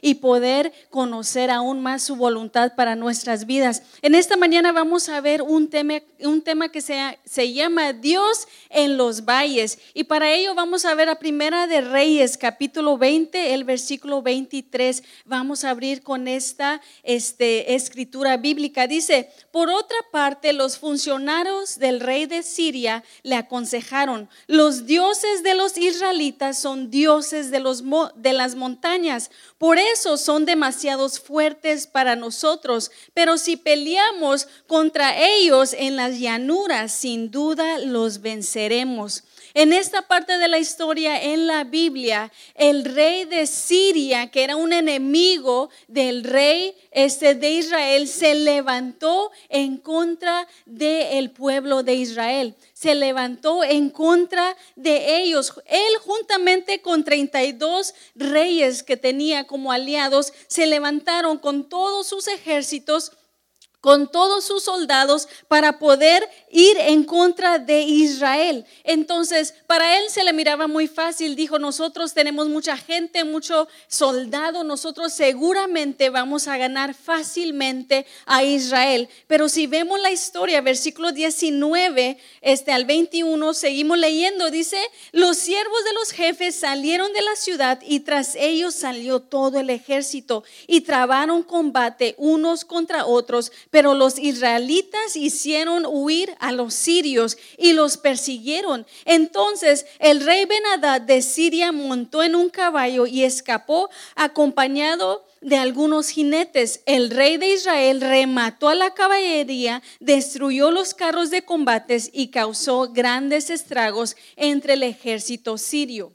y poder conocer aún más su voluntad para nuestras vidas. En esta mañana vamos a ver un tema, un tema que se, se llama Dios en los valles. Y para ello vamos a ver a Primera de Reyes, capítulo 20, el versículo 23. Vamos a abrir con esta este, escritura bíblica. Dice, por otra parte, los funcionarios del rey de Siria le aconsejaron, los dioses de los israelitas son dioses de, los, de las montañas por eso son demasiados fuertes para nosotros, pero si peleamos contra ellos en las llanuras, sin duda los venceremos. En esta parte de la historia en la Biblia, el rey de Siria, que era un enemigo del rey este de Israel, se levantó en contra del pueblo de Israel se levantó en contra de ellos. Él juntamente con 32 reyes que tenía como aliados, se levantaron con todos sus ejércitos con todos sus soldados para poder ir en contra de Israel. Entonces, para él se le miraba muy fácil. Dijo, nosotros tenemos mucha gente, mucho soldado, nosotros seguramente vamos a ganar fácilmente a Israel. Pero si vemos la historia, versículo 19 este, al 21, seguimos leyendo, dice, los siervos de los jefes salieron de la ciudad y tras ellos salió todo el ejército y trabaron combate unos contra otros pero los israelitas hicieron huir a los sirios y los persiguieron. Entonces el rey Benadad de Siria montó en un caballo y escapó acompañado de algunos jinetes. El rey de Israel remató a la caballería, destruyó los carros de combates y causó grandes estragos entre el ejército sirio.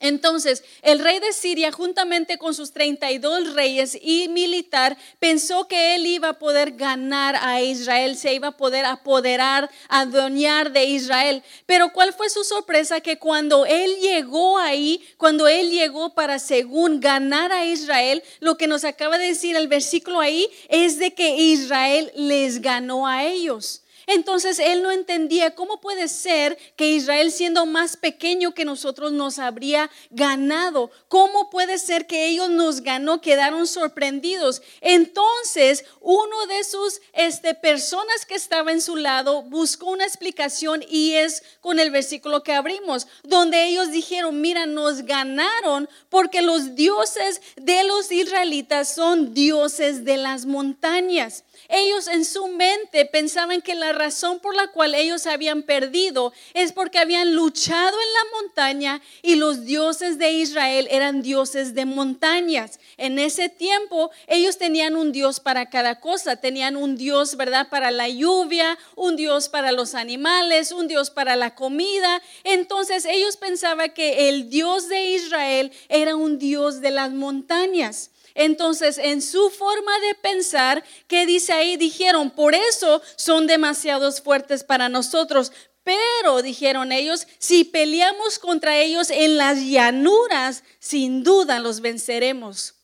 Entonces, el rey de Siria, juntamente con sus 32 reyes y militar, pensó que él iba a poder ganar a Israel, se iba a poder apoderar, adueñar de Israel. Pero ¿cuál fue su sorpresa? Que cuando él llegó ahí, cuando él llegó para según ganar a Israel, lo que nos acaba de decir el versículo ahí es de que Israel les ganó a ellos. Entonces él no entendía cómo puede ser que Israel siendo más pequeño que nosotros nos habría ganado. ¿Cómo puede ser que ellos nos ganó? Quedaron sorprendidos. Entonces uno de sus este, personas que estaba en su lado buscó una explicación y es con el versículo que abrimos, donde ellos dijeron, mira, nos ganaron porque los dioses de los israelitas son dioses de las montañas. Ellos en su mente pensaban que la razón por la cual ellos habían perdido es porque habían luchado en la montaña y los dioses de Israel eran dioses de montañas. En ese tiempo ellos tenían un dios para cada cosa, tenían un dios, ¿verdad? Para la lluvia, un dios para los animales, un dios para la comida. Entonces ellos pensaban que el dios de Israel era un dios de las montañas. Entonces, en su forma de pensar, ¿qué dice ahí? Dijeron, por eso son demasiados fuertes para nosotros. Pero, dijeron ellos, si peleamos contra ellos en las llanuras, sin duda los venceremos.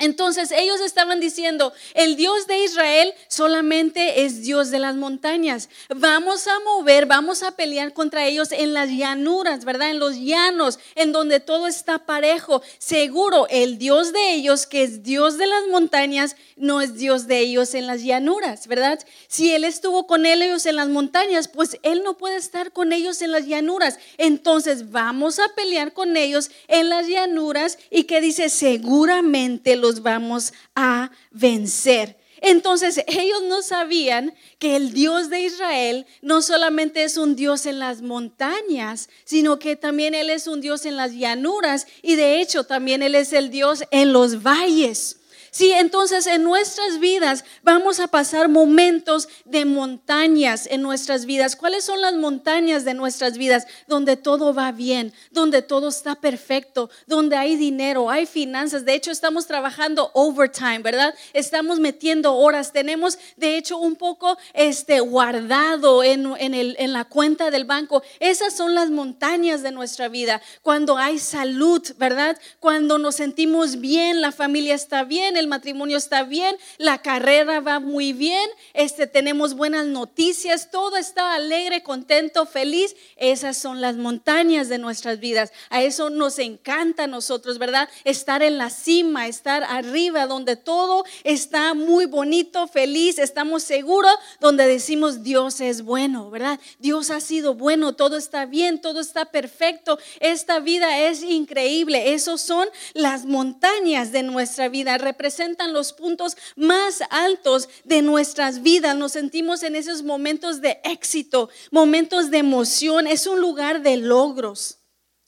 Entonces ellos estaban diciendo, el Dios de Israel solamente es Dios de las montañas. Vamos a mover, vamos a pelear contra ellos en las llanuras, ¿verdad? En los llanos, en donde todo está parejo. Seguro, el Dios de ellos, que es Dios de las montañas, no es Dios de ellos en las llanuras, ¿verdad? Si Él estuvo con ellos en las montañas, pues Él no puede estar con ellos en las llanuras. Entonces vamos a pelear con ellos en las llanuras y que dice, seguramente los vamos a vencer. Entonces ellos no sabían que el Dios de Israel no solamente es un Dios en las montañas, sino que también Él es un Dios en las llanuras y de hecho también Él es el Dios en los valles. Sí, entonces en nuestras vidas vamos a pasar momentos de montañas en nuestras vidas. ¿Cuáles son las montañas de nuestras vidas? Donde todo va bien, donde todo está perfecto, donde hay dinero, hay finanzas. De hecho, estamos trabajando overtime, ¿verdad? Estamos metiendo horas. Tenemos, de hecho, un poco este, guardado en, el, en la cuenta del banco. Esas son las montañas de nuestra vida. Cuando hay salud, ¿verdad? Cuando nos sentimos bien, la familia está bien el matrimonio está bien, la carrera va muy bien, este, tenemos buenas noticias, todo está alegre, contento, feliz. Esas son las montañas de nuestras vidas. A eso nos encanta a nosotros, ¿verdad? Estar en la cima, estar arriba, donde todo está muy bonito, feliz, estamos seguros, donde decimos Dios es bueno, ¿verdad? Dios ha sido bueno, todo está bien, todo está perfecto, esta vida es increíble. Esos son las montañas de nuestra vida, representan los puntos más altos de nuestras vidas. Nos sentimos en esos momentos de éxito, momentos de emoción, es un lugar de logros,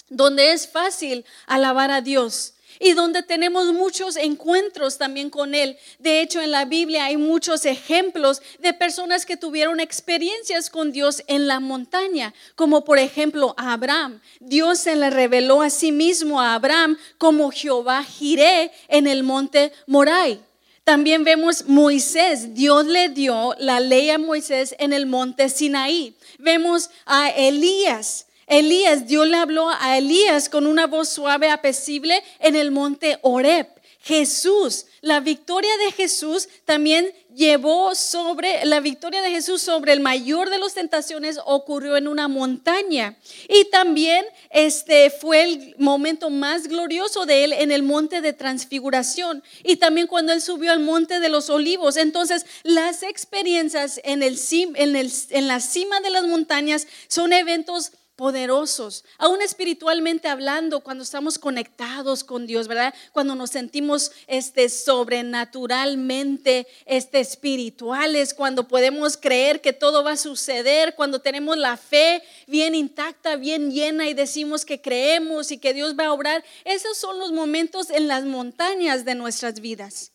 donde es fácil alabar a Dios y donde tenemos muchos encuentros también con Él. De hecho, en la Biblia hay muchos ejemplos de personas que tuvieron experiencias con Dios en la montaña, como por ejemplo a Abraham. Dios se le reveló a sí mismo a Abraham como Jehová Jiré en el monte Morai. También vemos Moisés, Dios le dio la ley a Moisés en el monte Sinaí. Vemos a Elías, Elías, Dios le habló a Elías con una voz suave, apesible en el monte Oreb. Jesús, la victoria de Jesús también llevó sobre, la victoria de Jesús sobre el mayor de las tentaciones ocurrió en una montaña. Y también este fue el momento más glorioso de él en el monte de transfiguración. Y también cuando él subió al monte de los olivos. Entonces, las experiencias en, el, en, el, en la cima de las montañas son eventos poderosos, aún espiritualmente hablando, cuando estamos conectados con Dios, ¿verdad? Cuando nos sentimos este sobrenaturalmente este espirituales, cuando podemos creer que todo va a suceder, cuando tenemos la fe bien intacta, bien llena y decimos que creemos y que Dios va a obrar, esos son los momentos en las montañas de nuestras vidas.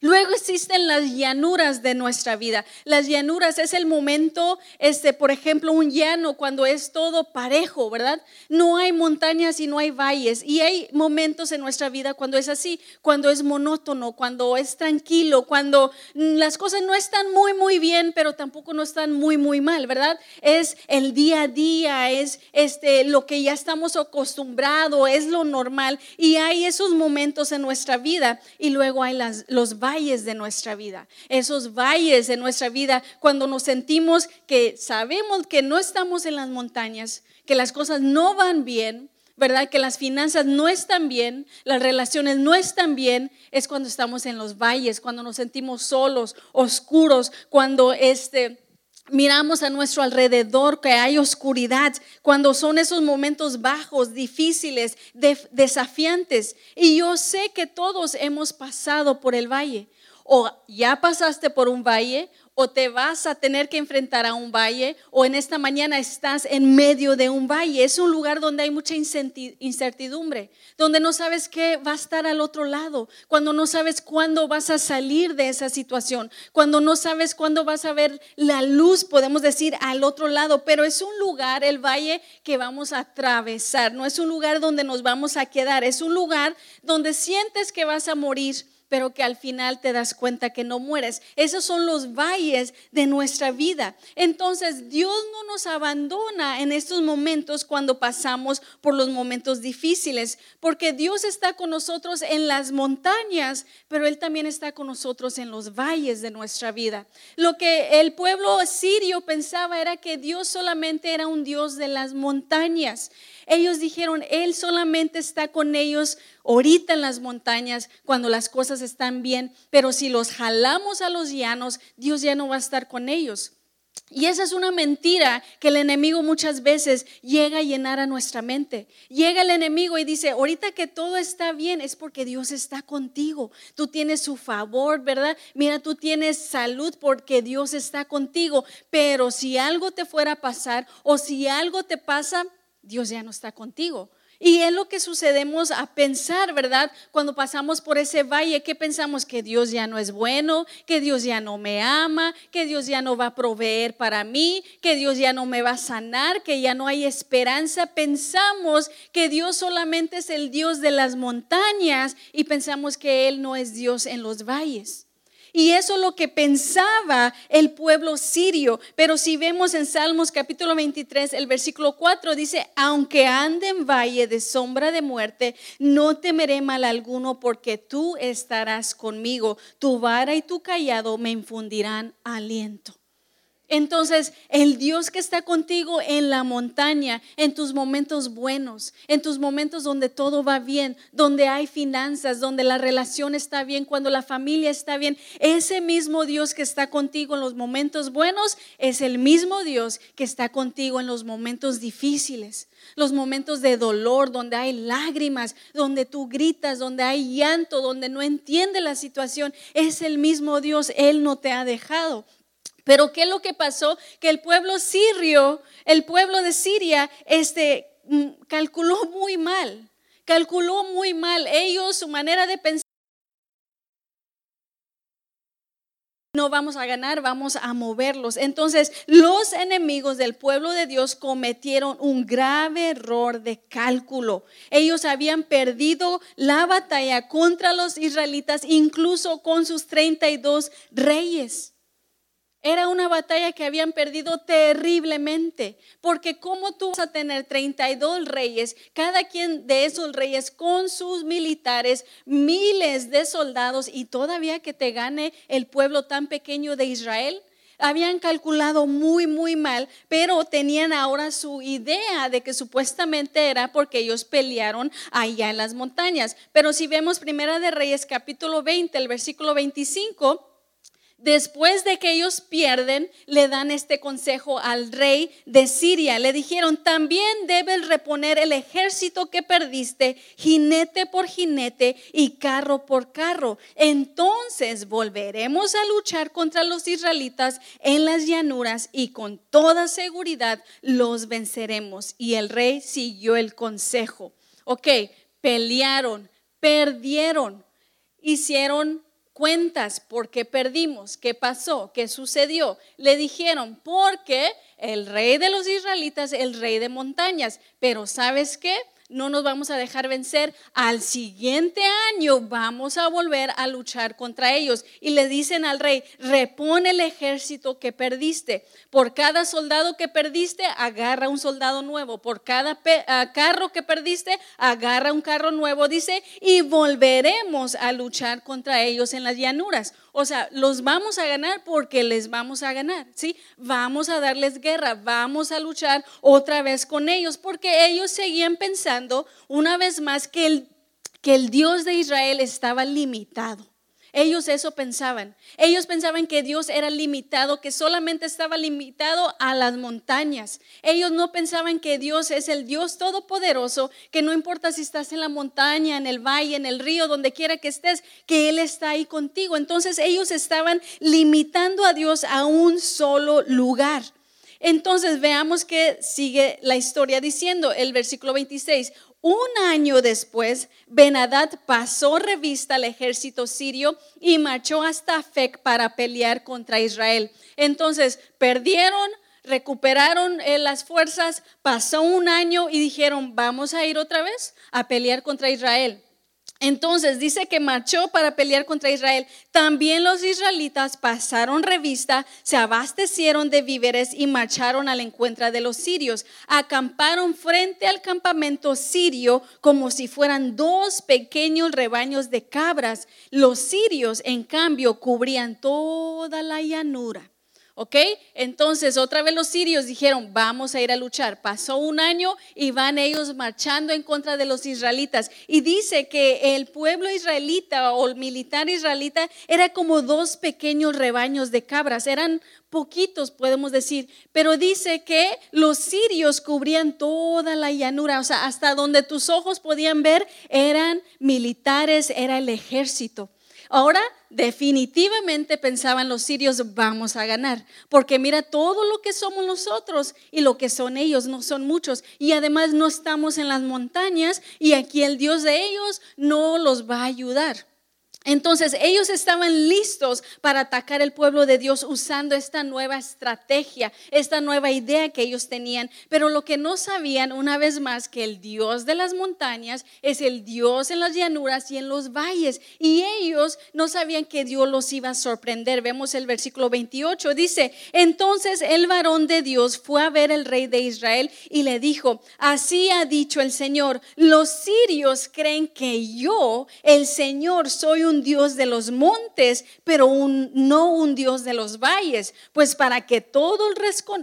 Luego existen las llanuras de nuestra vida. Las llanuras es el momento, este, por ejemplo, un llano cuando es todo parejo, ¿verdad? No hay montañas y no hay valles. Y hay momentos en nuestra vida cuando es así, cuando es monótono, cuando es tranquilo, cuando las cosas no están muy, muy bien, pero tampoco no están muy, muy mal, ¿verdad? Es el día a día, es este, lo que ya estamos acostumbrados, es lo normal. Y hay esos momentos en nuestra vida. Y luego hay los valles valles de nuestra vida, esos valles de nuestra vida, cuando nos sentimos que sabemos que no estamos en las montañas, que las cosas no van bien, ¿verdad? Que las finanzas no están bien, las relaciones no están bien, es cuando estamos en los valles, cuando nos sentimos solos, oscuros, cuando este miramos a nuestro alrededor que hay oscuridad, cuando son esos momentos bajos, difíciles, desafiantes. Y yo sé que todos hemos pasado por el valle. O ya pasaste por un valle, o te vas a tener que enfrentar a un valle, o en esta mañana estás en medio de un valle. Es un lugar donde hay mucha incertidumbre, donde no sabes qué va a estar al otro lado, cuando no sabes cuándo vas a salir de esa situación, cuando no sabes cuándo vas a ver la luz, podemos decir, al otro lado, pero es un lugar, el valle, que vamos a atravesar, no es un lugar donde nos vamos a quedar, es un lugar donde sientes que vas a morir pero que al final te das cuenta que no mueres. Esos son los valles de nuestra vida. Entonces Dios no nos abandona en estos momentos cuando pasamos por los momentos difíciles, porque Dios está con nosotros en las montañas, pero Él también está con nosotros en los valles de nuestra vida. Lo que el pueblo sirio pensaba era que Dios solamente era un Dios de las montañas. Ellos dijeron, Él solamente está con ellos ahorita en las montañas cuando las cosas están bien, pero si los jalamos a los llanos, Dios ya no va a estar con ellos. Y esa es una mentira que el enemigo muchas veces llega a llenar a nuestra mente. Llega el enemigo y dice, ahorita que todo está bien es porque Dios está contigo. Tú tienes su favor, ¿verdad? Mira, tú tienes salud porque Dios está contigo. Pero si algo te fuera a pasar o si algo te pasa, Dios ya no está contigo. Y es lo que sucedemos a pensar, ¿verdad? Cuando pasamos por ese valle, ¿qué pensamos? Que Dios ya no es bueno, que Dios ya no me ama, que Dios ya no va a proveer para mí, que Dios ya no me va a sanar, que ya no hay esperanza. Pensamos que Dios solamente es el Dios de las montañas y pensamos que Él no es Dios en los valles. Y eso es lo que pensaba el pueblo sirio. Pero si vemos en Salmos capítulo 23, el versículo 4 dice, aunque ande en valle de sombra de muerte, no temeré mal alguno porque tú estarás conmigo. Tu vara y tu callado me infundirán aliento. Entonces, el Dios que está contigo en la montaña, en tus momentos buenos, en tus momentos donde todo va bien, donde hay finanzas, donde la relación está bien, cuando la familia está bien, ese mismo Dios que está contigo en los momentos buenos es el mismo Dios que está contigo en los momentos difíciles, los momentos de dolor, donde hay lágrimas, donde tú gritas, donde hay llanto, donde no entiende la situación. Es el mismo Dios, Él no te ha dejado. Pero ¿qué es lo que pasó? Que el pueblo sirio, el pueblo de Siria, este, mm, calculó muy mal, calculó muy mal. Ellos, su manera de pensar, no vamos a ganar, vamos a moverlos. Entonces, los enemigos del pueblo de Dios cometieron un grave error de cálculo. Ellos habían perdido la batalla contra los israelitas, incluso con sus 32 reyes. Era una batalla que habían perdido terriblemente, porque como tú vas a tener 32 reyes, cada quien de esos reyes con sus militares, miles de soldados y todavía que te gane el pueblo tan pequeño de Israel? Habían calculado muy, muy mal, pero tenían ahora su idea de que supuestamente era porque ellos pelearon allá en las montañas. Pero si vemos Primera de Reyes capítulo 20, el versículo 25, Después de que ellos pierden, le dan este consejo al rey de Siria. Le dijeron, también debes reponer el ejército que perdiste, jinete por jinete y carro por carro. Entonces volveremos a luchar contra los israelitas en las llanuras y con toda seguridad los venceremos. Y el rey siguió el consejo. Ok, pelearon, perdieron, hicieron cuentas por qué perdimos, qué pasó, qué sucedió. Le dijeron, porque el rey de los israelitas, el rey de montañas, pero ¿sabes qué? No nos vamos a dejar vencer. Al siguiente año vamos a volver a luchar contra ellos. Y le dicen al rey, repone el ejército que perdiste. Por cada soldado que perdiste, agarra un soldado nuevo. Por cada ah, carro que perdiste, agarra un carro nuevo, dice, y volveremos a luchar contra ellos en las llanuras. O sea, los vamos a ganar porque les vamos a ganar, ¿sí? Vamos a darles guerra, vamos a luchar otra vez con ellos, porque ellos seguían pensando una vez más que el, que el Dios de Israel estaba limitado. Ellos eso pensaban. Ellos pensaban que Dios era limitado, que solamente estaba limitado a las montañas. Ellos no pensaban que Dios es el Dios todopoderoso, que no importa si estás en la montaña, en el valle, en el río, donde quiera que estés, que Él está ahí contigo. Entonces ellos estaban limitando a Dios a un solo lugar. Entonces veamos que sigue la historia diciendo el versículo 26. Un año después, Benadad pasó revista al ejército sirio y marchó hasta Fec para pelear contra Israel. Entonces, perdieron, recuperaron eh, las fuerzas, pasó un año y dijeron, vamos a ir otra vez a pelear contra Israel. Entonces dice que marchó para pelear contra Israel. También los israelitas pasaron revista, se abastecieron de víveres y marcharon al encuentro de los sirios. Acamparon frente al campamento sirio como si fueran dos pequeños rebaños de cabras. Los sirios, en cambio, cubrían toda la llanura. ¿Ok? Entonces otra vez los sirios dijeron, vamos a ir a luchar. Pasó un año y van ellos marchando en contra de los israelitas. Y dice que el pueblo israelita o el militar israelita era como dos pequeños rebaños de cabras. Eran poquitos, podemos decir. Pero dice que los sirios cubrían toda la llanura. O sea, hasta donde tus ojos podían ver eran militares, era el ejército. Ahora definitivamente pensaban los sirios, vamos a ganar, porque mira todo lo que somos nosotros y lo que son ellos, no son muchos, y además no estamos en las montañas y aquí el Dios de ellos no los va a ayudar. Entonces ellos estaban listos para atacar el pueblo de Dios usando esta nueva estrategia, esta nueva idea que ellos tenían. Pero lo que no sabían una vez más que el Dios de las montañas es el Dios en las llanuras y en los valles. Y ellos no sabían que Dios los iba a sorprender. Vemos el versículo 28. Dice, entonces el varón de Dios fue a ver al rey de Israel y le dijo, así ha dicho el Señor, los sirios creen que yo, el Señor, soy un Dios de los montes, pero no un Dios de los valles. Pues para que todos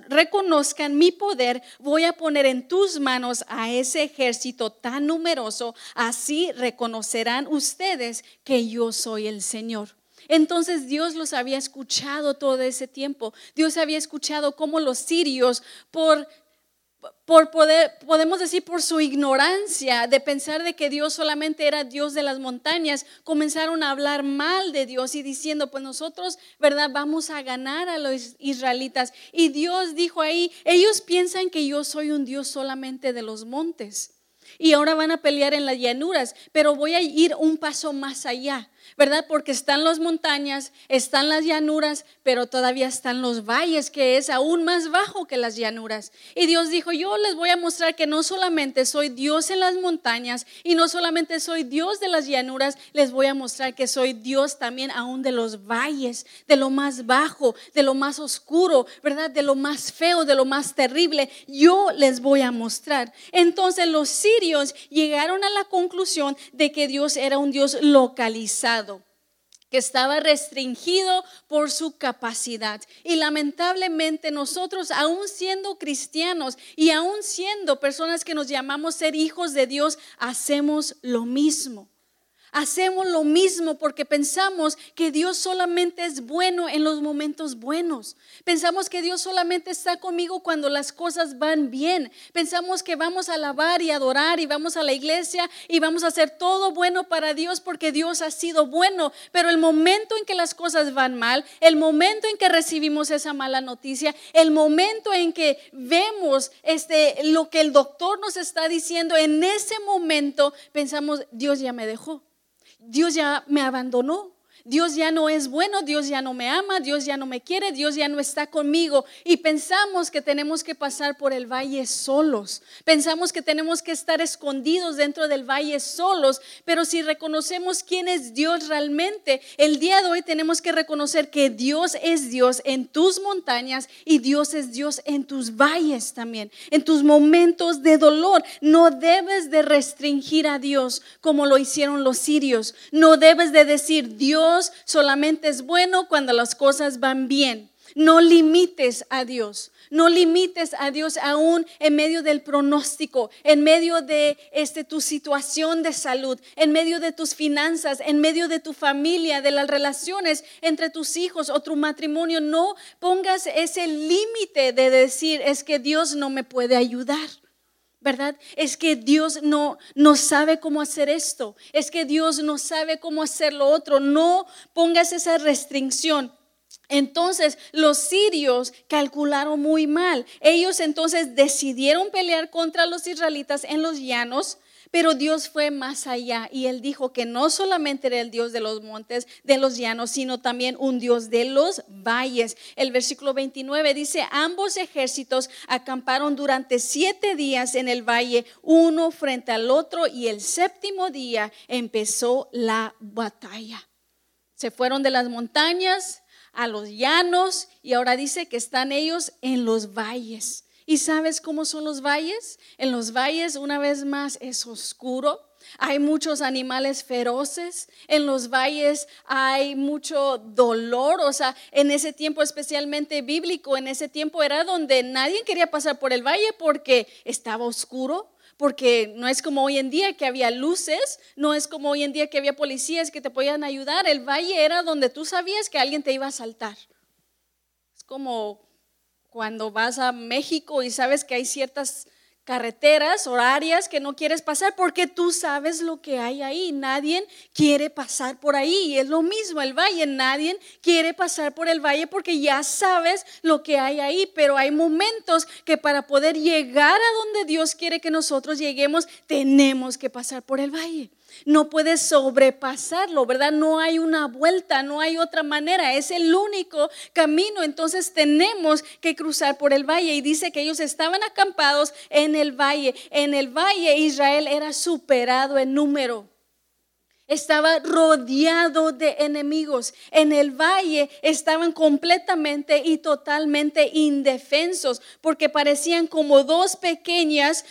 reconozcan mi poder, voy a poner en tus manos a ese ejército tan numeroso, así reconocerán ustedes que yo soy el Señor. Entonces Dios los había escuchado todo ese tiempo. Dios había escuchado cómo los sirios, por por poder, podemos decir por su ignorancia de pensar de que Dios solamente era Dios de las montañas, comenzaron a hablar mal de Dios y diciendo, pues nosotros, ¿verdad? Vamos a ganar a los israelitas. Y Dios dijo ahí, ellos piensan que yo soy un Dios solamente de los montes. Y ahora van a pelear en las llanuras, pero voy a ir un paso más allá. ¿Verdad? Porque están las montañas, están las llanuras, pero todavía están los valles, que es aún más bajo que las llanuras. Y Dios dijo, yo les voy a mostrar que no solamente soy Dios en las montañas y no solamente soy Dios de las llanuras, les voy a mostrar que soy Dios también aún de los valles, de lo más bajo, de lo más oscuro, ¿verdad? De lo más feo, de lo más terrible. Yo les voy a mostrar. Entonces los sirios llegaron a la conclusión de que Dios era un Dios localizado que estaba restringido por su capacidad. Y lamentablemente nosotros, aún siendo cristianos y aún siendo personas que nos llamamos ser hijos de Dios, hacemos lo mismo. Hacemos lo mismo porque pensamos que Dios solamente es bueno en los momentos buenos. Pensamos que Dios solamente está conmigo cuando las cosas van bien. Pensamos que vamos a alabar y adorar y vamos a la iglesia y vamos a hacer todo bueno para Dios porque Dios ha sido bueno. Pero el momento en que las cosas van mal, el momento en que recibimos esa mala noticia, el momento en que vemos este, lo que el doctor nos está diciendo, en ese momento pensamos, Dios ya me dejó. Dios ya me abandonó. Dios ya no es bueno, Dios ya no me ama, Dios ya no me quiere, Dios ya no está conmigo. Y pensamos que tenemos que pasar por el valle solos. Pensamos que tenemos que estar escondidos dentro del valle solos. Pero si reconocemos quién es Dios realmente, el día de hoy tenemos que reconocer que Dios es Dios en tus montañas y Dios es Dios en tus valles también, en tus momentos de dolor. No debes de restringir a Dios como lo hicieron los sirios. No debes de decir Dios solamente es bueno cuando las cosas van bien. No limites a Dios. No limites a Dios aún en medio del pronóstico, en medio de este, tu situación de salud, en medio de tus finanzas, en medio de tu familia, de las relaciones entre tus hijos o tu matrimonio. No pongas ese límite de decir es que Dios no me puede ayudar. ¿Verdad? Es que Dios no, no sabe cómo hacer esto, es que Dios no sabe cómo hacer lo otro. No pongas esa restricción. Entonces los sirios calcularon muy mal. Ellos entonces decidieron pelear contra los israelitas en los llanos pero Dios fue más allá y él dijo que no solamente era el Dios de los montes, de los llanos, sino también un Dios de los valles. El versículo 29 dice, ambos ejércitos acamparon durante siete días en el valle, uno frente al otro, y el séptimo día empezó la batalla. Se fueron de las montañas a los llanos y ahora dice que están ellos en los valles. ¿Y sabes cómo son los valles? En los valles, una vez más, es oscuro. Hay muchos animales feroces. En los valles hay mucho dolor. O sea, en ese tiempo especialmente bíblico, en ese tiempo era donde nadie quería pasar por el valle porque estaba oscuro. Porque no es como hoy en día que había luces, no es como hoy en día que había policías que te podían ayudar. El valle era donde tú sabías que alguien te iba a asaltar. Es como cuando vas a México y sabes que hay ciertas carreteras horarias que no quieres pasar porque tú sabes lo que hay ahí. Nadie quiere pasar por ahí. Es lo mismo el valle. Nadie quiere pasar por el valle porque ya sabes lo que hay ahí. Pero hay momentos que para poder llegar a donde Dios quiere que nosotros lleguemos, tenemos que pasar por el valle. no puedes sobrepasarlo, ¿verdad? No hay una vuelta, no hay otra manera, es el único camino. Entonces tenemos que cruzar por el valle. Y dice que ellos estaban acampados en el valle. En el valle Israel era superado en número. Estaba rodeado de enemigos. En el valle estaban completamente y totalmente indefensos porque parecían como dos pequeñas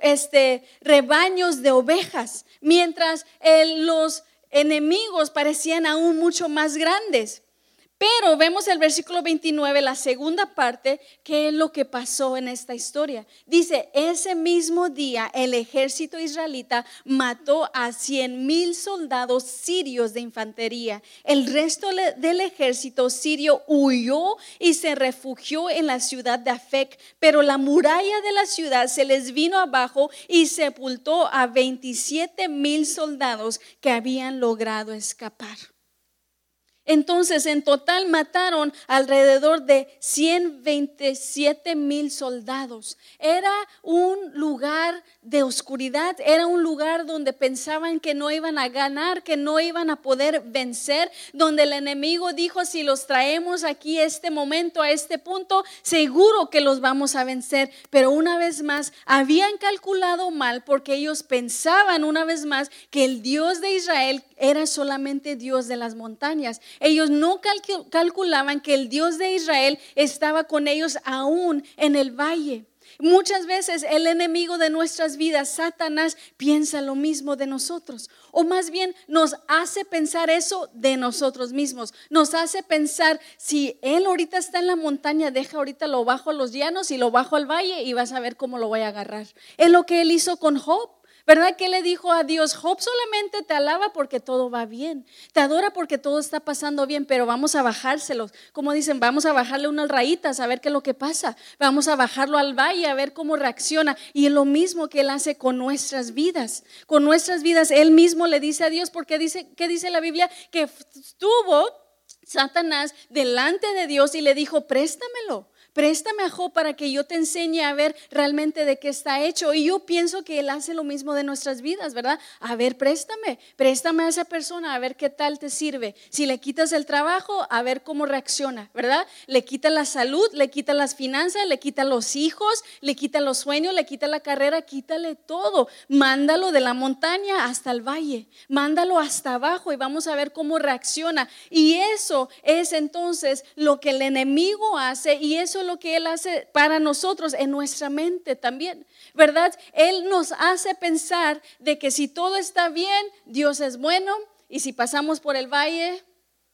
este, rebaños de ovejas, mientras los enemigos parecían aún mucho más grandes. Pero vemos el versículo 29, la segunda parte, qué es lo que pasó en esta historia. Dice, ese mismo día el ejército israelita mató a cien mil soldados sirios de infantería. El resto del ejército sirio huyó y se refugió en la ciudad de Afec, pero la muralla de la ciudad se les vino abajo y sepultó a 27 mil soldados que habían logrado escapar. Entonces, en total mataron alrededor de 127 mil soldados. Era un lugar de oscuridad, era un lugar donde pensaban que no iban a ganar, que no iban a poder vencer, donde el enemigo dijo, si los traemos aquí este momento, a este punto, seguro que los vamos a vencer. Pero una vez más, habían calculado mal porque ellos pensaban una vez más que el Dios de Israel era solamente Dios de las montañas. Ellos no calculaban que el Dios de Israel estaba con ellos aún en el valle. Muchas veces el enemigo de nuestras vidas, Satanás, piensa lo mismo de nosotros. O más bien nos hace pensar eso de nosotros mismos. Nos hace pensar, si él ahorita está en la montaña, deja ahorita lo bajo a los llanos y lo bajo al valle y vas a ver cómo lo voy a agarrar. Es lo que él hizo con Job. ¿Verdad que le dijo a Dios, Job solamente te alaba porque todo va bien, te adora porque todo está pasando bien, pero vamos a bajárselos. Como dicen, vamos a bajarle unas rayitas a ver qué es lo que pasa, vamos a bajarlo al valle a ver cómo reacciona. Y es lo mismo que Él hace con nuestras vidas. Con nuestras vidas, Él mismo le dice a Dios, porque dice, ¿qué dice la Biblia? Que estuvo Satanás delante de Dios y le dijo, préstamelo préstame a Job para que yo te enseñe a ver realmente de qué está hecho. Y yo pienso que Él hace lo mismo de nuestras vidas, ¿verdad? A ver, préstame, préstame a esa persona a ver qué tal te sirve. Si le quitas el trabajo, a ver cómo reacciona, ¿verdad? Le quita la salud, le quita las finanzas, le quita los hijos, le quita los sueños, le quita la carrera, quítale todo. Mándalo de la montaña hasta el valle, mándalo hasta abajo y vamos a ver cómo reacciona. Y eso es entonces lo que el enemigo hace y eso lo que Él hace para nosotros en nuestra mente también, ¿verdad? Él nos hace pensar de que si todo está bien, Dios es bueno y si pasamos por el valle,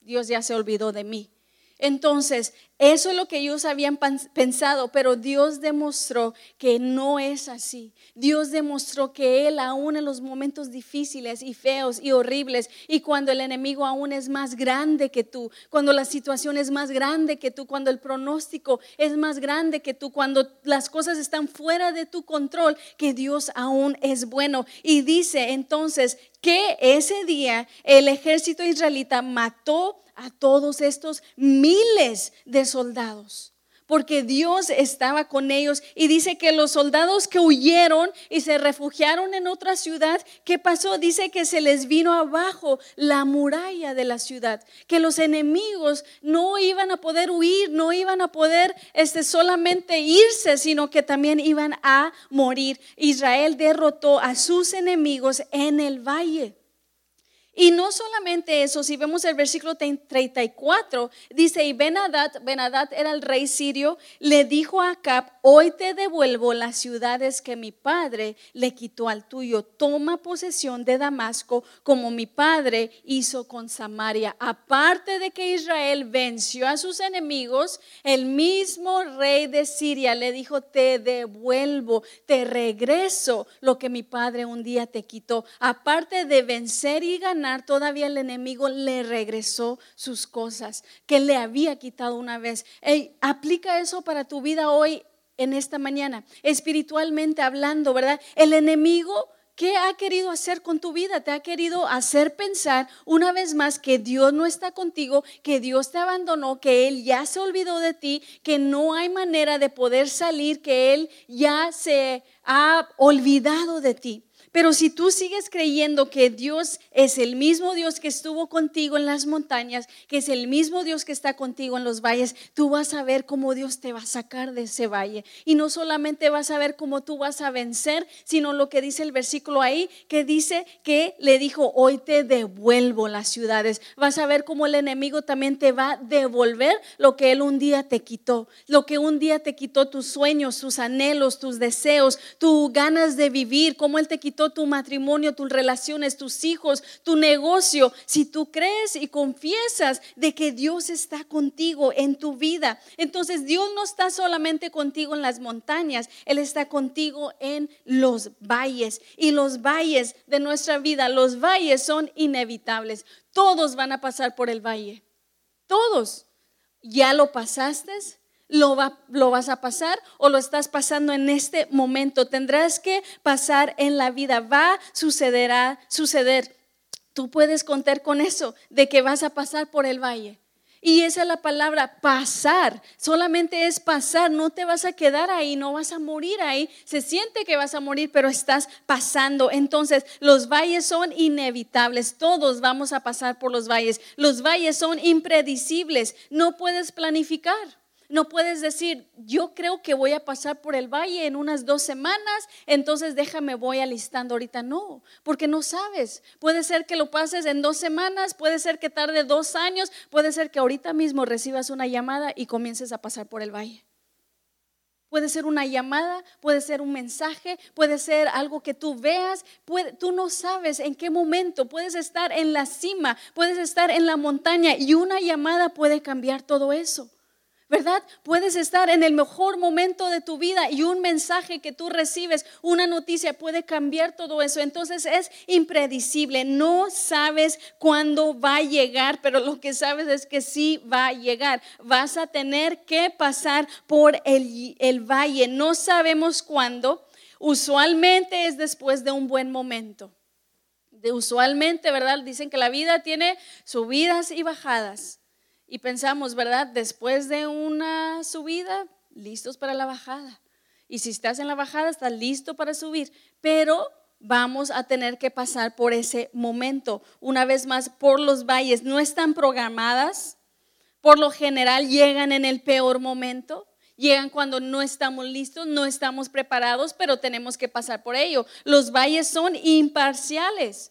Dios ya se olvidó de mí. Entonces, eso es lo que ellos habían pensado, pero Dios demostró que no es así. Dios demostró que Él aún en los momentos difíciles y feos y horribles, y cuando el enemigo aún es más grande que tú, cuando la situación es más grande que tú, cuando el pronóstico es más grande que tú, cuando las cosas están fuera de tu control, que Dios aún es bueno. Y dice entonces que ese día el ejército israelita mató a todos estos miles de soldados, porque Dios estaba con ellos y dice que los soldados que huyeron y se refugiaron en otra ciudad, ¿qué pasó? Dice que se les vino abajo la muralla de la ciudad, que los enemigos no iban a poder huir, no iban a poder este, solamente irse, sino que también iban a morir. Israel derrotó a sus enemigos en el valle. Y no solamente eso, si vemos el versículo 34, dice, y Benadad, Benadad era el rey sirio, le dijo a Acab, hoy te devuelvo las ciudades que mi padre le quitó al tuyo, toma posesión de Damasco como mi padre hizo con Samaria. Aparte de que Israel venció a sus enemigos, el mismo rey de Siria le dijo, te devuelvo, te regreso lo que mi padre un día te quitó. Aparte de vencer y ganar, todavía el enemigo le regresó sus cosas que le había quitado una vez. aplica eso para tu vida hoy, en esta mañana, espiritualmente hablando, ¿verdad? El enemigo... ¿Qué ha querido hacer con tu vida? Te ha querido hacer pensar una vez más que Dios no está contigo, que Dios te abandonó, que Él ya se olvidó de ti, que no hay manera de poder salir, que Él ya se ha olvidado de ti. Pero si tú sigues creyendo que Dios es el mismo Dios que estuvo contigo en las montañas, que es el mismo Dios que está contigo en los valles, tú vas a ver cómo Dios te va a sacar de ese valle. Y no solamente vas a ver cómo tú vas a vencer, sino lo que dice el versículo ahí, que dice que le dijo, hoy te devuelvo las ciudades. Vas a ver cómo el enemigo también te va a devolver lo que él un día te quitó, lo que un día te quitó tus sueños, tus anhelos, tus deseos, tus ganas de vivir, cómo él te quitó tu matrimonio, tus relaciones, tus hijos, tu negocio, si tú crees y confiesas de que Dios está contigo en tu vida, entonces Dios no está solamente contigo en las montañas, Él está contigo en los valles. Y los valles de nuestra vida, los valles son inevitables. Todos van a pasar por el valle. Todos. ¿Ya lo pasaste? Lo, lo vas a pasar o lo estás pasando en este momento. Tendrás que pasar en la vida. Va a suceder, a suceder. Tú puedes contar con eso, de que vas a pasar por el valle. Y esa es la palabra, pasar. Solamente es pasar, no te vas a quedar ahí, no vas a morir ahí. Se siente que vas a morir, pero estás pasando. Entonces, los valles son inevitables. Todos vamos a pasar por los valles. Los valles son impredecibles. No puedes planificar. No puedes decir, yo creo que voy a pasar por el valle en unas dos semanas, entonces déjame, voy alistando ahorita. No, porque no sabes. Puede ser que lo pases en dos semanas, puede ser que tarde dos años, puede ser que ahorita mismo recibas una llamada y comiences a pasar por el valle. Puede ser una llamada, puede ser un mensaje, puede ser algo que tú veas, tú no sabes en qué momento, puedes estar en la cima, puedes estar en la montaña y una llamada puede cambiar todo eso. ¿Verdad? Puedes estar en el mejor momento de tu vida y un mensaje que tú recibes, una noticia puede cambiar todo eso. Entonces es impredecible. No sabes cuándo va a llegar, pero lo que sabes es que sí va a llegar. Vas a tener que pasar por el, valle. No sabemos cuándo. Usualmente es después de un buen momento. De usualmente, ¿verdad? Dicen que la vida tiene subidas y bajadas y pensamos, ¿verdad? Después de una subida, listos para la bajada. Y si estás en la bajada, estás listo para subir. Pero vamos a tener que pasar por ese momento. Una vez más, por los valles. No están programadas. Por lo general llegan en el peor momento. Llegan cuando no estamos listos, no estamos preparados, pero tenemos que pasar por ello. Los valles son imparciales.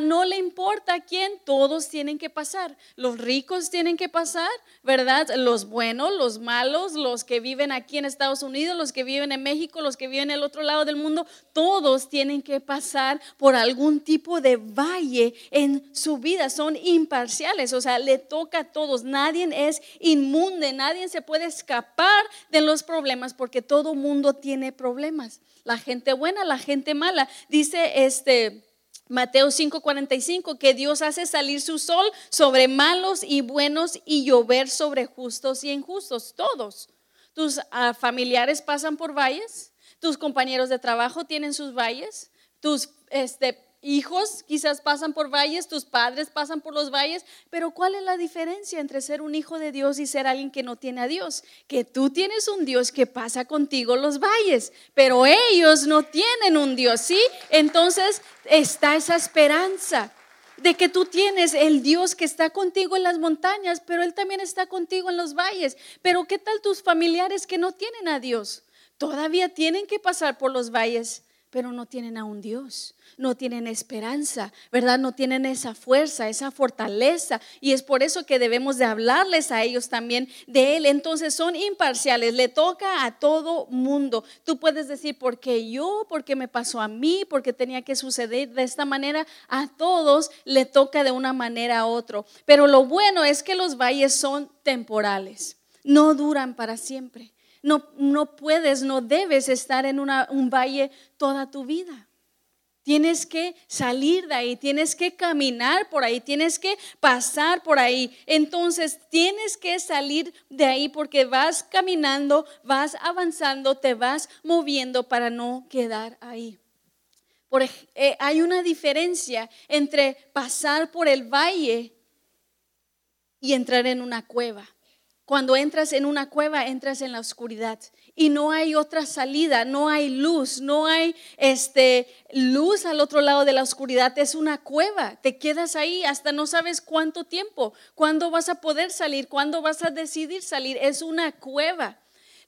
No le importa quién, todos tienen que pasar. Los ricos tienen que pasar, ¿verdad? Los buenos, los malos, los que viven aquí en Estados Unidos, los que viven en México, los que viven en el otro lado del mundo, todos tienen que pasar por algún tipo de valle en su vida. Son imparciales, o sea, le toca a todos. Nadie es inmunde, nadie se puede escapar de los problemas porque todo mundo tiene problemas. La gente buena, la gente mala. Dice este Mateo 5:45, que Dios hace salir su sol sobre malos y buenos y llover sobre justos y injustos, todos. Tus ah, familiares pasan por valles, tus compañeros de trabajo tienen sus valles, tus este, hijos quizás pasan por valles, tus padres pasan por los valles, pero ¿cuál es la diferencia entre ser un hijo de Dios y ser alguien que no tiene a Dios? Que tú tienes un Dios que pasa contigo los valles, pero ellos no tienen un Dios, ¿sí? Entonces está esa esperanza de que tú tienes el Dios que está contigo en las montañas, pero Él también está contigo en los valles. Pero ¿qué tal tus familiares que no tienen a Dios? Todavía tienen que pasar por los valles, pero no tienen a un Dios no tienen esperanza, ¿verdad? No tienen esa fuerza, esa fortaleza. Y es por eso que debemos de hablarles a ellos también de Él. Entonces son imparciales, le toca a todo mundo. Tú puedes decir, ¿por qué yo? ¿Por qué me pasó a mí? ¿Por qué tenía que suceder de esta manera? A todos le toca de una manera a otro. Pero lo bueno es que los valles son temporales, no duran para siempre. No, no puedes, no debes estar en un valle toda tu vida. Tienes que salir de ahí, tienes que caminar por ahí, tienes que pasar por ahí. Entonces tienes que salir de ahí porque vas caminando, vas avanzando, te vas moviendo para no quedar ahí. Eh, hay una diferencia entre pasar por el valle y entrar en una cueva. Cuando entras en una cueva, entras en la oscuridad y no hay otra salida, no hay luz, no hay este luz al otro lado de la oscuridad, es una cueva. Te quedas ahí hasta no sabes cuánto tiempo, cuándo vas a poder salir, cuándo vas a decidir salir, es una cueva.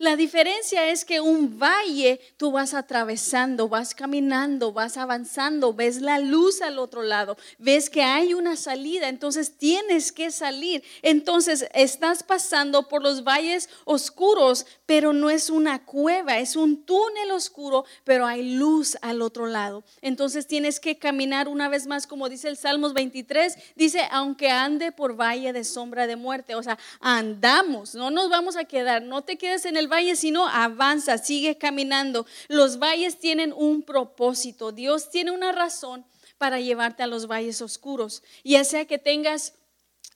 La diferencia es que un valle tú vas atravesando, vas caminando, vas avanzando, ves la luz al otro lado, ves que hay una salida, entonces tienes que salir. Entonces estás pasando por los valles oscuros, pero no es una cueva, es un túnel oscuro, pero hay luz al otro lado. Entonces tienes que caminar una vez más, como dice el Salmos 23, dice, aunque ande por valle de sombra de muerte, o sea, andamos, no nos vamos a quedar, no te quedes en el valle, sino avanza, sigue caminando. Los valles tienen un propósito. Dios tiene una razón para llevarte a los valles oscuros. Ya sea que tengas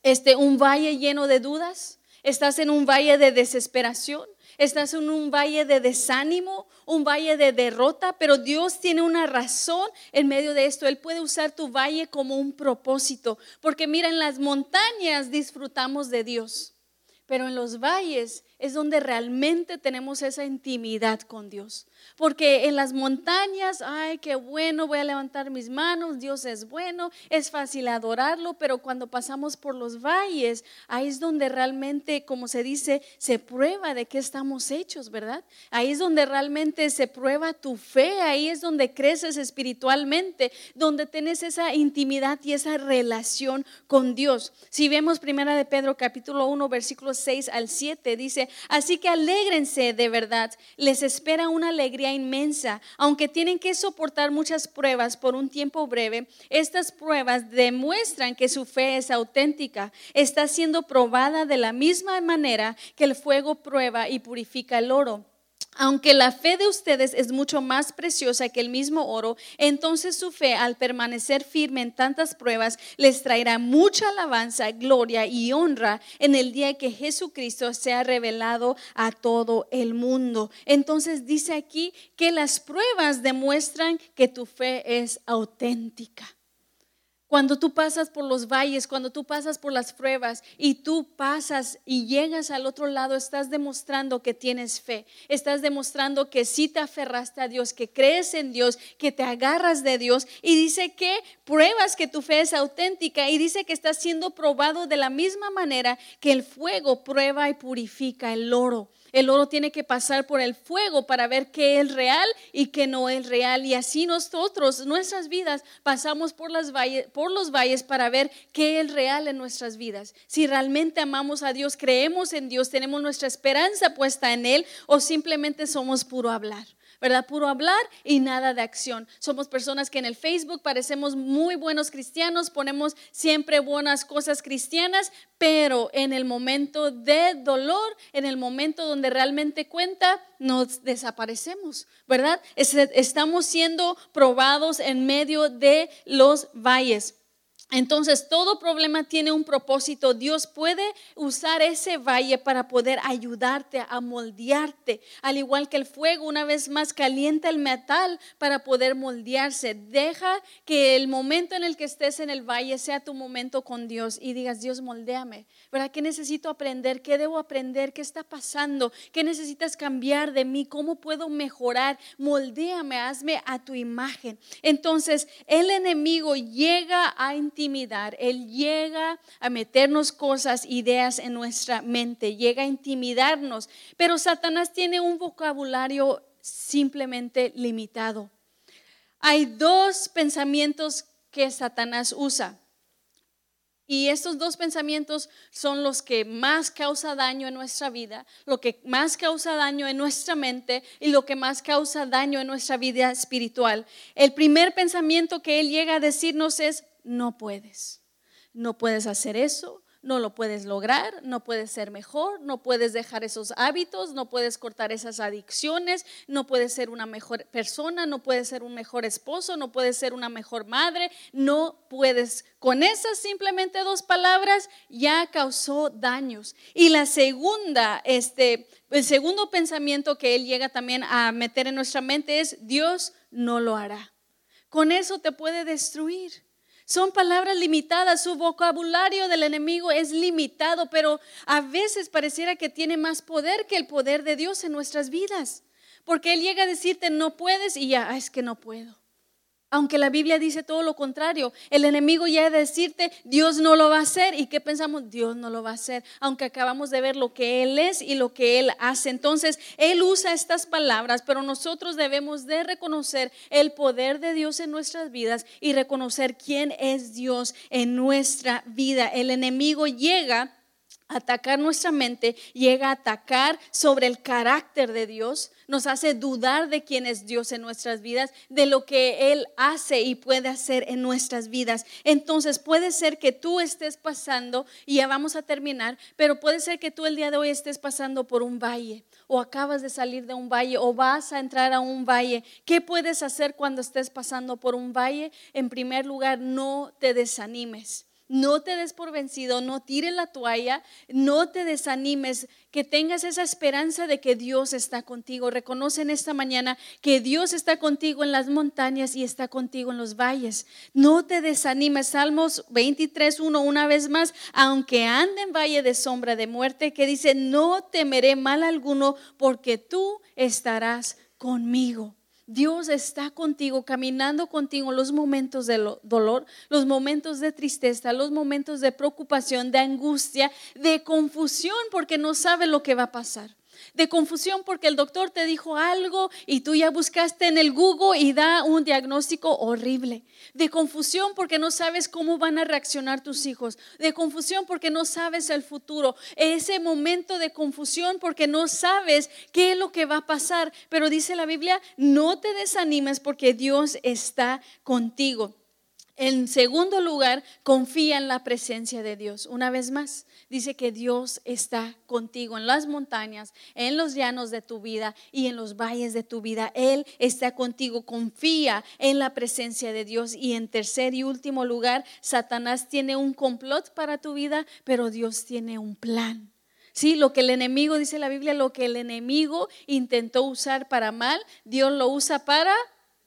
este un valle lleno de dudas, estás en un valle de desesperación, estás en un valle de desánimo, un valle de derrota, pero Dios tiene una razón en medio de esto. Él puede usar tu valle como un propósito, porque mira, en las montañas disfrutamos de Dios, pero en los valles es donde realmente tenemos esa intimidad con Dios. Porque en las montañas, ay, qué bueno, voy a levantar mis manos, Dios es bueno, es fácil adorarlo, pero cuando pasamos por los valles, ahí es donde realmente, como se dice, se prueba de qué estamos hechos, ¿verdad? Ahí es donde realmente se prueba tu fe, ahí es donde creces espiritualmente, donde tienes esa intimidad y esa relación con Dios. Si vemos primera de Pedro capítulo 1, versículos 6 al 7, dice, Así que alégrense de verdad, les espera una alegría inmensa, aunque tienen que soportar muchas pruebas por un tiempo breve. Estas pruebas demuestran que su fe es auténtica, está siendo probada de la misma manera que el fuego prueba y purifica el oro. Aunque la fe de ustedes es mucho más preciosa que el mismo oro, entonces su fe al permanecer firme en tantas pruebas les traerá mucha alabanza, gloria y honra en el día que Jesucristo sea revelado a todo el mundo. Entonces dice aquí que las pruebas demuestran que tu fe es auténtica. Cuando tú pasas por los valles, cuando tú pasas por las pruebas y tú pasas y llegas al otro lado, estás demostrando que tienes fe. Estás demostrando que sí te aferraste a Dios, que crees en Dios, que te agarras de Dios. Y dice que pruebas que tu fe es auténtica y dice que está siendo probado de la misma manera que el fuego prueba y purifica el oro. El oro tiene que pasar por el fuego para ver qué es real y qué no es real. Y así nosotros, nuestras vidas, pasamos por, las por los valles para ver qué es real en nuestras vidas. Si realmente amamos a Dios, creemos en Dios, tenemos nuestra esperanza puesta en Él o simplemente somos puro hablar. ¿Verdad? Puro hablar y nada de acción. Somos personas que en el Facebook parecemos muy buenos cristianos, ponemos siempre buenas cosas cristianas, pero en el momento de dolor, en el momento donde realmente cuenta, nos desaparecemos, ¿verdad? Estamos siendo probados en medio de los valles. Entonces, todo problema tiene un propósito. Dios puede usar ese valle para poder ayudarte a moldearte, al igual que el fuego una vez más calienta el metal para poder moldearse. Deja que el momento en el que estés en el valle sea tu momento con Dios y digas, Dios, moldéame. ¿Verdad? ¿Qué necesito aprender? ¿Qué debo aprender? ¿Qué está pasando? ¿Qué necesitas cambiar de mí? ¿Cómo puedo mejorar? Moldéame, hazme a tu imagen. Entonces, el enemigo llega a intimidar, él llega a meternos cosas, ideas en nuestra mente, llega a intimidarnos, pero Satanás tiene un vocabulario simplemente limitado. Hay dos pensamientos que Satanás usa. Y estos dos pensamientos son los que más causa daño en nuestra vida, lo que más causa daño en nuestra mente y lo que más causa daño en nuestra vida espiritual. El primer pensamiento que él llega a decirnos es, no puedes, no puedes hacer eso, no lo puedes lograr, no puedes ser mejor, no puedes dejar esos hábitos, no puedes cortar esas adicciones, no puedes ser una mejor persona, no puedes ser un mejor esposo, no puedes ser una mejor madre, no puedes. Con esas simplemente dos palabras ya causó daños. Y la segunda, este, el segundo pensamiento que él llega también a meter en nuestra mente es Dios no lo hará. Con eso te puede destruir. Son palabras limitadas, su vocabulario del enemigo es limitado, pero a veces pareciera que tiene más poder que el poder de Dios en nuestras vidas. Porque Él llega a decirte, no puedes y ya, ah, es que no puedo. Aunque la Biblia dice todo lo contrario, el enemigo ya de decirte, Dios no lo va a hacer. ¿Y qué pensamos? Dios no lo va a hacer. Aunque acabamos de ver lo que Él es y lo que Él hace. Entonces, Él usa estas palabras, pero nosotros debemos de reconocer el poder de Dios en nuestras vidas y reconocer quién es Dios en nuestra vida. El enemigo llega atacar nuestra mente, llega a atacar sobre el carácter de Dios, nos hace dudar de quién es Dios en nuestras vidas, de lo que Él hace y puede hacer en nuestras vidas. Entonces puede ser que tú estés pasando, y ya vamos a terminar, pero puede ser que tú el día de hoy estés pasando por un valle o acabas de salir de un valle o vas a entrar a un valle. ¿Qué puedes hacer cuando estés pasando por un valle? En primer lugar, no te desanimes no te des por vencido, no tires la toalla, no te desanimes, que tengas esa esperanza de que Dios está contigo. Reconoce en esta mañana que Dios está contigo en las montañas y está contigo en los valles. No te desanimes. Salmos 23, 1, una vez más, aunque ande en valle de sombra de muerte, que dice, no temeré mal alguno porque tú estarás conmigo. Dios está contigo, caminando contigo los momentos de dolor, los momentos de tristeza, los momentos de preocupación, de angustia, de confusión, porque no sabe lo que va a pasar de confusión porque el doctor te dijo algo y tú ya buscaste en el Google y da un diagnóstico horrible, de confusión porque no sabes cómo van a reaccionar tus hijos, de confusión porque no sabes el futuro, ese momento de confusión porque no sabes qué es lo que va a pasar, pero dice la Biblia, no te desanimes porque Dios está contigo. En segundo lugar, confía en la presencia de Dios. Una vez más, dice que Dios está contigo en las montañas, en los llanos de tu vida y en los valles de tu vida. Él está contigo. Confía en la presencia de Dios. Y en tercer y último lugar, Satanás tiene un complot para tu vida, pero Dios tiene un plan. Sí, lo que el enemigo, dice la Biblia, lo que el enemigo intentó usar para mal, Dios lo usa para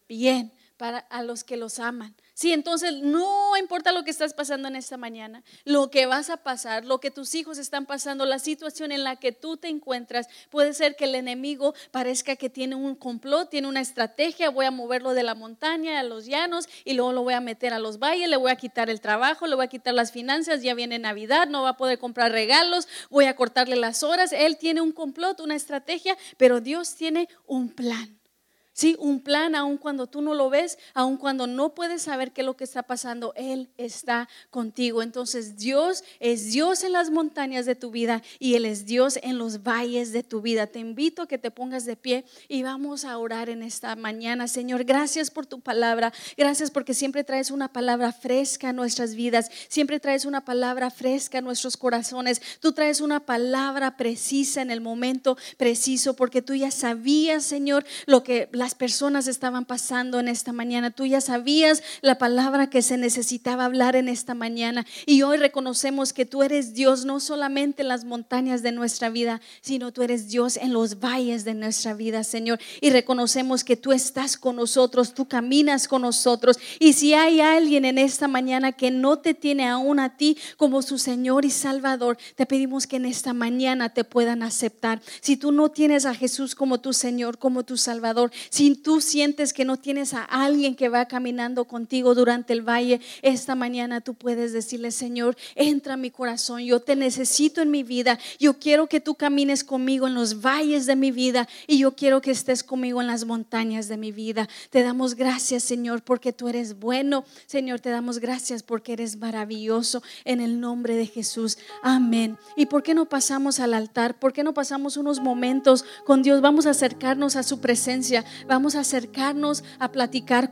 bien, para a los que los aman. Sí, entonces no importa lo que estás pasando en esta mañana, lo que vas a pasar, lo que tus hijos están pasando, la situación en la que tú te encuentras, puede ser que el enemigo parezca que tiene un complot, tiene una estrategia, voy a moverlo de la montaña a los llanos y luego lo voy a meter a los valles, le voy a quitar el trabajo, le voy a quitar las finanzas, ya viene Navidad, no va a poder comprar regalos, voy a cortarle las horas. Él tiene un complot, una estrategia, pero Dios tiene un plan. Sí, un plan, aun cuando tú no lo ves, aun cuando no puedes saber qué es lo que está pasando, Él está contigo. Entonces Dios es Dios en las montañas de tu vida y Él es Dios en los valles de tu vida. Te invito a que te pongas de pie y vamos a orar en esta mañana. Señor, gracias por tu palabra. Gracias porque siempre traes una palabra fresca a nuestras vidas. Siempre traes una palabra fresca a nuestros corazones. Tú traes una palabra precisa en el momento preciso porque tú ya sabías, Señor, lo que las personas estaban pasando en esta mañana. Tú ya sabías la palabra que se necesitaba hablar en esta mañana. Y hoy reconocemos que tú eres Dios no solamente en las montañas de nuestra vida, sino tú eres Dios en los valles de nuestra vida, Señor. Y reconocemos que tú estás con nosotros, tú caminas con nosotros. Y si hay alguien en esta mañana que no te tiene aún a ti como su Señor y Salvador, te pedimos que en esta mañana te puedan aceptar. Si tú no tienes a Jesús como tu Señor, como tu Salvador, si tú sientes que no tienes a alguien que va caminando contigo durante el valle, esta mañana tú puedes decirle, Señor, entra a mi corazón, yo te necesito en mi vida, yo quiero que tú camines conmigo en los valles de mi vida y yo quiero que estés conmigo en las montañas de mi vida. Te damos gracias, Señor, porque tú eres bueno. Señor, te damos gracias porque eres maravilloso en el nombre de Jesús. Amén. ¿Y por qué no pasamos al altar? ¿Por qué no pasamos unos momentos con Dios? Vamos a acercarnos a su presencia. Vamos a acercarnos a platicar